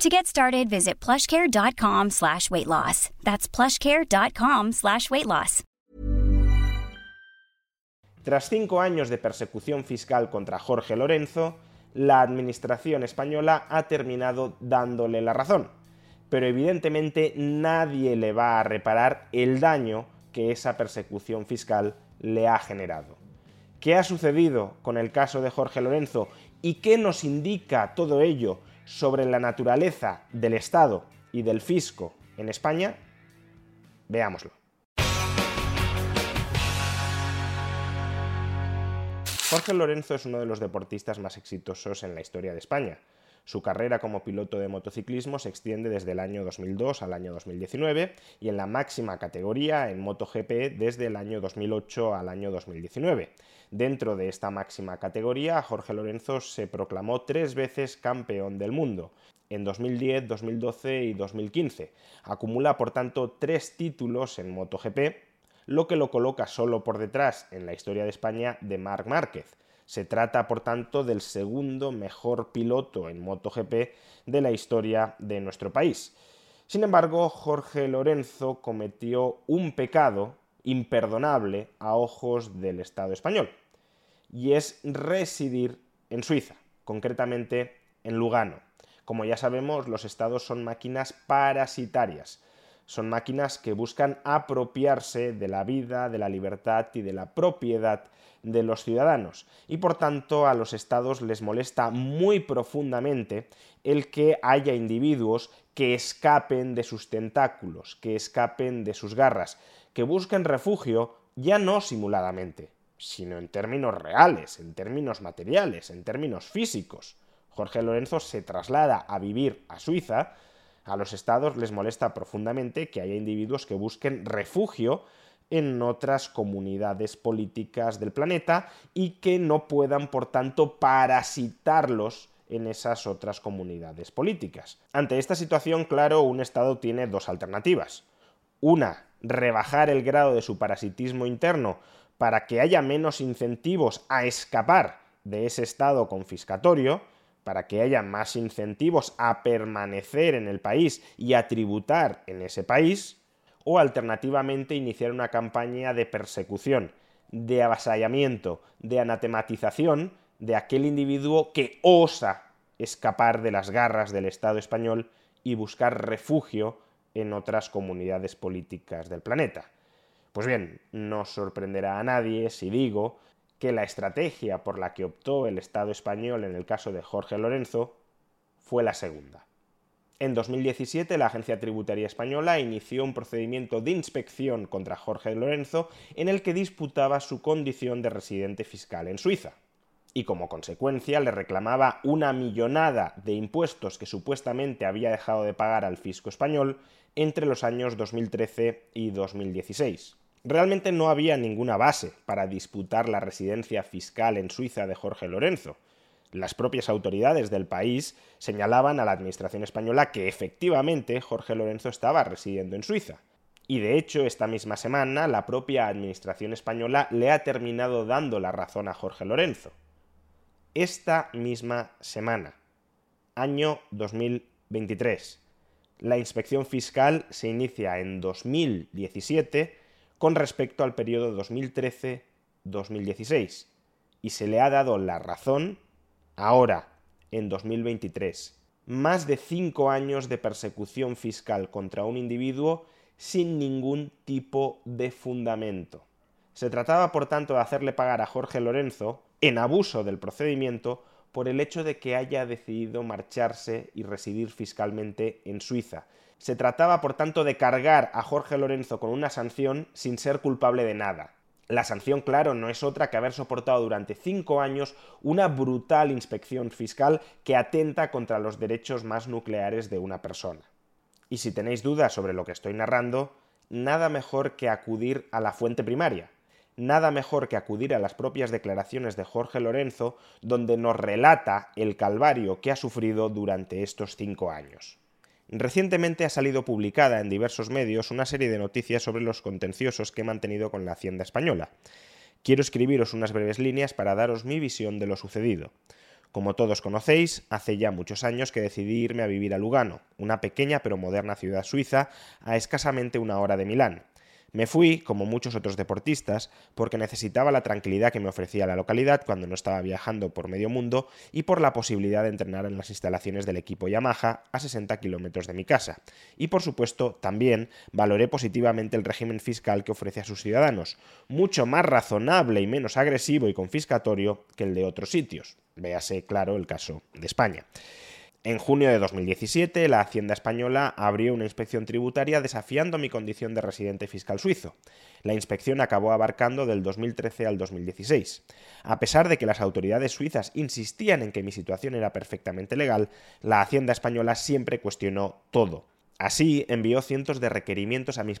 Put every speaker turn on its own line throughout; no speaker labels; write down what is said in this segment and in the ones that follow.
To get started, visit plushcare.com slash weight loss. That's plushcare.com slash weight loss.
Tras cinco años de persecución fiscal contra Jorge Lorenzo, la administración española ha terminado dándole la razón. Pero evidentemente nadie le va a reparar el daño que esa persecución fiscal le ha generado. ¿Qué ha sucedido con el caso de Jorge Lorenzo y qué nos indica todo ello sobre la naturaleza del Estado y del fisco en España? Veámoslo. Jorge Lorenzo es uno de los deportistas más exitosos en la historia de España. Su carrera como piloto de motociclismo se extiende desde el año 2002 al año 2019 y en la máxima categoría en MotoGP desde el año 2008 al año 2019. Dentro de esta máxima categoría, Jorge Lorenzo se proclamó tres veces campeón del mundo, en 2010, 2012 y 2015. Acumula, por tanto, tres títulos en MotoGP, lo que lo coloca solo por detrás en la historia de España de Marc Márquez. Se trata, por tanto, del segundo mejor piloto en MotoGP de la historia de nuestro país. Sin embargo, Jorge Lorenzo cometió un pecado imperdonable a ojos del Estado español, y es residir en Suiza, concretamente en Lugano. Como ya sabemos, los estados son máquinas parasitarias, son máquinas que buscan apropiarse de la vida, de la libertad y de la propiedad de los ciudadanos y por tanto a los estados les molesta muy profundamente el que haya individuos que escapen de sus tentáculos, que escapen de sus garras, que busquen refugio ya no simuladamente, sino en términos reales, en términos materiales, en términos físicos. Jorge Lorenzo se traslada a vivir a Suiza, a los estados les molesta profundamente que haya individuos que busquen refugio en otras comunidades políticas del planeta y que no puedan, por tanto, parasitarlos en esas otras comunidades políticas. Ante esta situación, claro, un Estado tiene dos alternativas. Una, rebajar el grado de su parasitismo interno para que haya menos incentivos a escapar de ese Estado confiscatorio, para que haya más incentivos a permanecer en el país y a tributar en ese país, o alternativamente iniciar una campaña de persecución, de avasallamiento, de anatematización de aquel individuo que osa escapar de las garras del Estado español y buscar refugio en otras comunidades políticas del planeta. Pues bien, no sorprenderá a nadie si digo que la estrategia por la que optó el Estado español en el caso de Jorge Lorenzo fue la segunda. En 2017, la Agencia Tributaria Española inició un procedimiento de inspección contra Jorge Lorenzo en el que disputaba su condición de residente fiscal en Suiza. Y como consecuencia le reclamaba una millonada de impuestos que supuestamente había dejado de pagar al fisco español entre los años 2013 y 2016. Realmente no había ninguna base para disputar la residencia fiscal en Suiza de Jorge Lorenzo, las propias autoridades del país señalaban a la Administración española que efectivamente Jorge Lorenzo estaba residiendo en Suiza. Y de hecho, esta misma semana, la propia Administración española le ha terminado dando la razón a Jorge Lorenzo. Esta misma semana, año 2023. La inspección fiscal se inicia en 2017 con respecto al periodo 2013-2016 y se le ha dado la razón Ahora, en 2023, más de cinco años de persecución fiscal contra un individuo sin ningún tipo de fundamento. Se trataba, por tanto, de hacerle pagar a Jorge Lorenzo, en abuso del procedimiento, por el hecho de que haya decidido marcharse y residir fiscalmente en Suiza. Se trataba, por tanto, de cargar a Jorge Lorenzo con una sanción sin ser culpable de nada. La sanción, claro, no es otra que haber soportado durante cinco años una brutal inspección fiscal que atenta contra los derechos más nucleares de una persona. Y si tenéis dudas sobre lo que estoy narrando, nada mejor que acudir a la fuente primaria, nada mejor que acudir a las propias declaraciones de Jorge Lorenzo, donde nos relata el calvario que ha sufrido durante estos cinco años. Recientemente ha salido publicada en diversos medios una serie de noticias sobre los contenciosos que he mantenido con la Hacienda española. Quiero escribiros unas breves líneas para daros mi visión de lo sucedido. Como todos conocéis, hace ya muchos años que decidí irme a vivir a Lugano, una pequeña pero moderna ciudad suiza a escasamente una hora de Milán. Me fui, como muchos otros deportistas, porque necesitaba la tranquilidad que me ofrecía la localidad cuando no estaba viajando por medio mundo y por la posibilidad de entrenar en las instalaciones del equipo Yamaha a 60 kilómetros de mi casa. Y por supuesto, también valoré positivamente el régimen fiscal que ofrece a sus ciudadanos, mucho más razonable y menos agresivo y confiscatorio que el de otros sitios. Véase, claro, el caso de España. En junio de 2017, la Hacienda española abrió una inspección tributaria desafiando mi condición de residente fiscal suizo. La inspección acabó abarcando del 2013 al 2016. A pesar de que las autoridades suizas insistían en que mi situación era perfectamente legal, la Hacienda española siempre cuestionó todo. Así, envió cientos de requerimientos a mis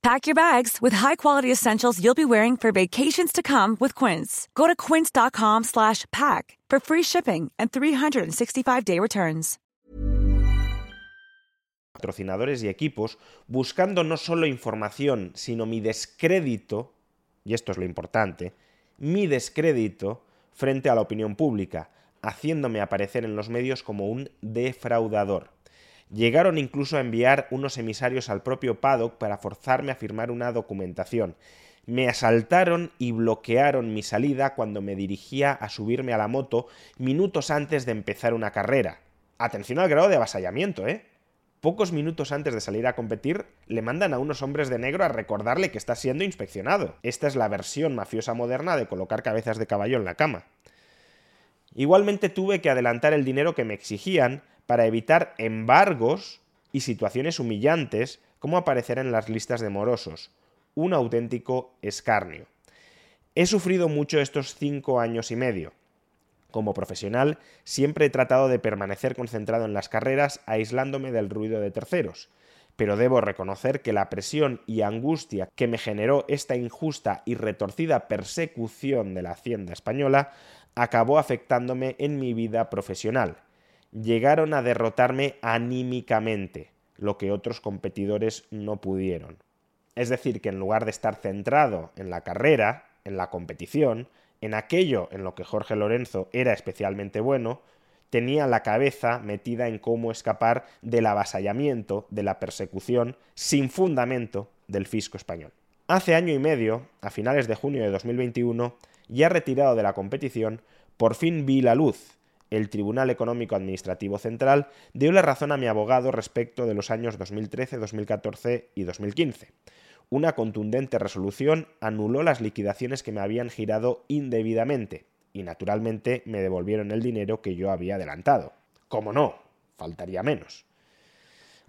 Pack your bags with high-quality essentials you'll be wearing for vacations to come with Quince. Go to quince.com slash pack for free shipping and 365-day returns.
Patrocinadores y equipos buscando no solo información, sino mi descrédito, y esto es lo importante, mi descrédito frente a la opinión pública, haciéndome aparecer en los medios como un defraudador. Llegaron incluso a enviar unos emisarios al propio paddock para forzarme a firmar una documentación. Me asaltaron y bloquearon mi salida cuando me dirigía a subirme a la moto minutos antes de empezar una carrera. Atención al grado de avasallamiento, ¿eh? Pocos minutos antes de salir a competir, le mandan a unos hombres de negro a recordarle que está siendo inspeccionado. Esta es la versión mafiosa moderna de colocar cabezas de caballo en la cama. Igualmente tuve que adelantar el dinero que me exigían para evitar embargos y situaciones humillantes como aparecer en las listas de morosos. Un auténtico escarnio. He sufrido mucho estos cinco años y medio. Como profesional, siempre he tratado de permanecer concentrado en las carreras, aislándome del ruido de terceros. Pero debo reconocer que la presión y angustia que me generó esta injusta y retorcida persecución de la Hacienda española acabó afectándome en mi vida profesional llegaron a derrotarme anímicamente, lo que otros competidores no pudieron. Es decir, que en lugar de estar centrado en la carrera, en la competición, en aquello en lo que Jorge Lorenzo era especialmente bueno, tenía la cabeza metida en cómo escapar del avasallamiento, de la persecución sin fundamento del fisco español. Hace año y medio, a finales de junio de 2021, ya retirado de la competición, por fin vi la luz el Tribunal Económico Administrativo Central dio la razón a mi abogado respecto de los años 2013, 2014 y 2015. Una contundente resolución anuló las liquidaciones que me habían girado indebidamente y naturalmente me devolvieron el dinero que yo había adelantado. ¿Cómo no? Faltaría menos.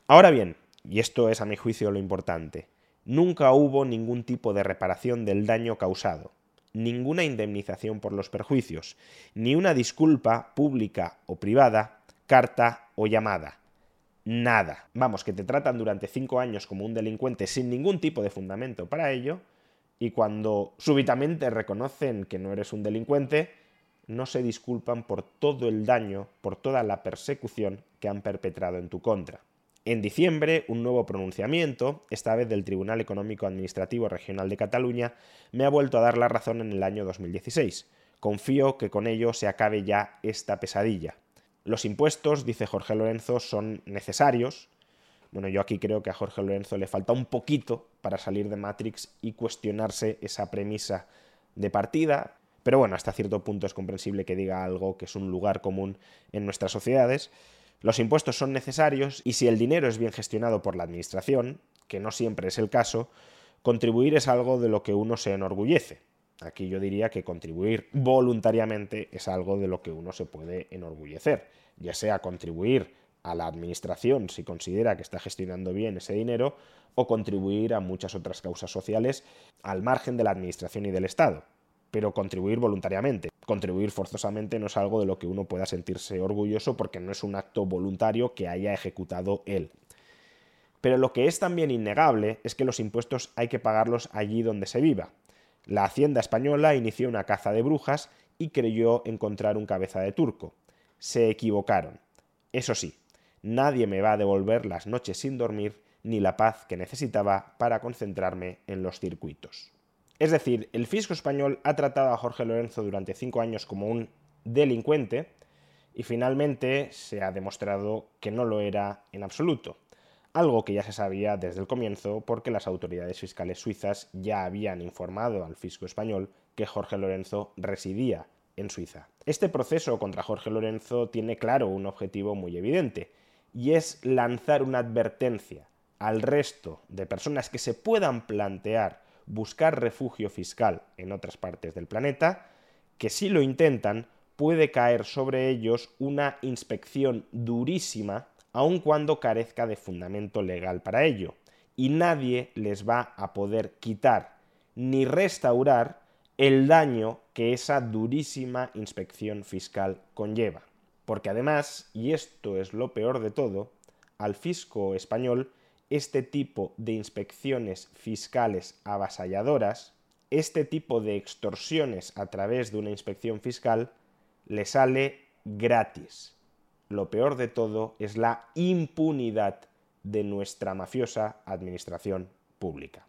Ahora bien, y esto es a mi juicio lo importante, nunca hubo ningún tipo de reparación del daño causado. Ninguna indemnización por los perjuicios, ni una disculpa pública o privada, carta o llamada. Nada. Vamos, que te tratan durante cinco años como un delincuente sin ningún tipo de fundamento para ello, y cuando súbitamente reconocen que no eres un delincuente, no se disculpan por todo el daño, por toda la persecución que han perpetrado en tu contra. En diciembre, un nuevo pronunciamiento, esta vez del Tribunal Económico Administrativo Regional de Cataluña, me ha vuelto a dar la razón en el año 2016. Confío que con ello se acabe ya esta pesadilla. Los impuestos, dice Jorge Lorenzo, son necesarios. Bueno, yo aquí creo que a Jorge Lorenzo le falta un poquito para salir de Matrix y cuestionarse esa premisa de partida, pero bueno, hasta cierto punto es comprensible que diga algo que es un lugar común en nuestras sociedades. Los impuestos son necesarios y si el dinero es bien gestionado por la Administración, que no siempre es el caso, contribuir es algo de lo que uno se enorgullece. Aquí yo diría que contribuir voluntariamente es algo de lo que uno se puede enorgullecer, ya sea contribuir a la Administración si considera que está gestionando bien ese dinero o contribuir a muchas otras causas sociales al margen de la Administración y del Estado pero contribuir voluntariamente. Contribuir forzosamente no es algo de lo que uno pueda sentirse orgulloso porque no es un acto voluntario que haya ejecutado él. Pero lo que es también innegable es que los impuestos hay que pagarlos allí donde se viva. La Hacienda española inició una caza de brujas y creyó encontrar un cabeza de turco. Se equivocaron. Eso sí, nadie me va a devolver las noches sin dormir ni la paz que necesitaba para concentrarme en los circuitos. Es decir, el fisco español ha tratado a Jorge Lorenzo durante cinco años como un delincuente y finalmente se ha demostrado que no lo era en absoluto. Algo que ya se sabía desde el comienzo porque las autoridades fiscales suizas ya habían informado al fisco español que Jorge Lorenzo residía en Suiza. Este proceso contra Jorge Lorenzo tiene claro un objetivo muy evidente, y es lanzar una advertencia al resto de personas que se puedan plantear buscar refugio fiscal en otras partes del planeta, que si lo intentan puede caer sobre ellos una inspección durísima, aun cuando carezca de fundamento legal para ello, y nadie les va a poder quitar ni restaurar el daño que esa durísima inspección fiscal conlleva. Porque además, y esto es lo peor de todo, al fisco español este tipo de inspecciones fiscales avasalladoras, este tipo de extorsiones a través de una inspección fiscal, le sale gratis. Lo peor de todo es la impunidad de nuestra mafiosa administración pública.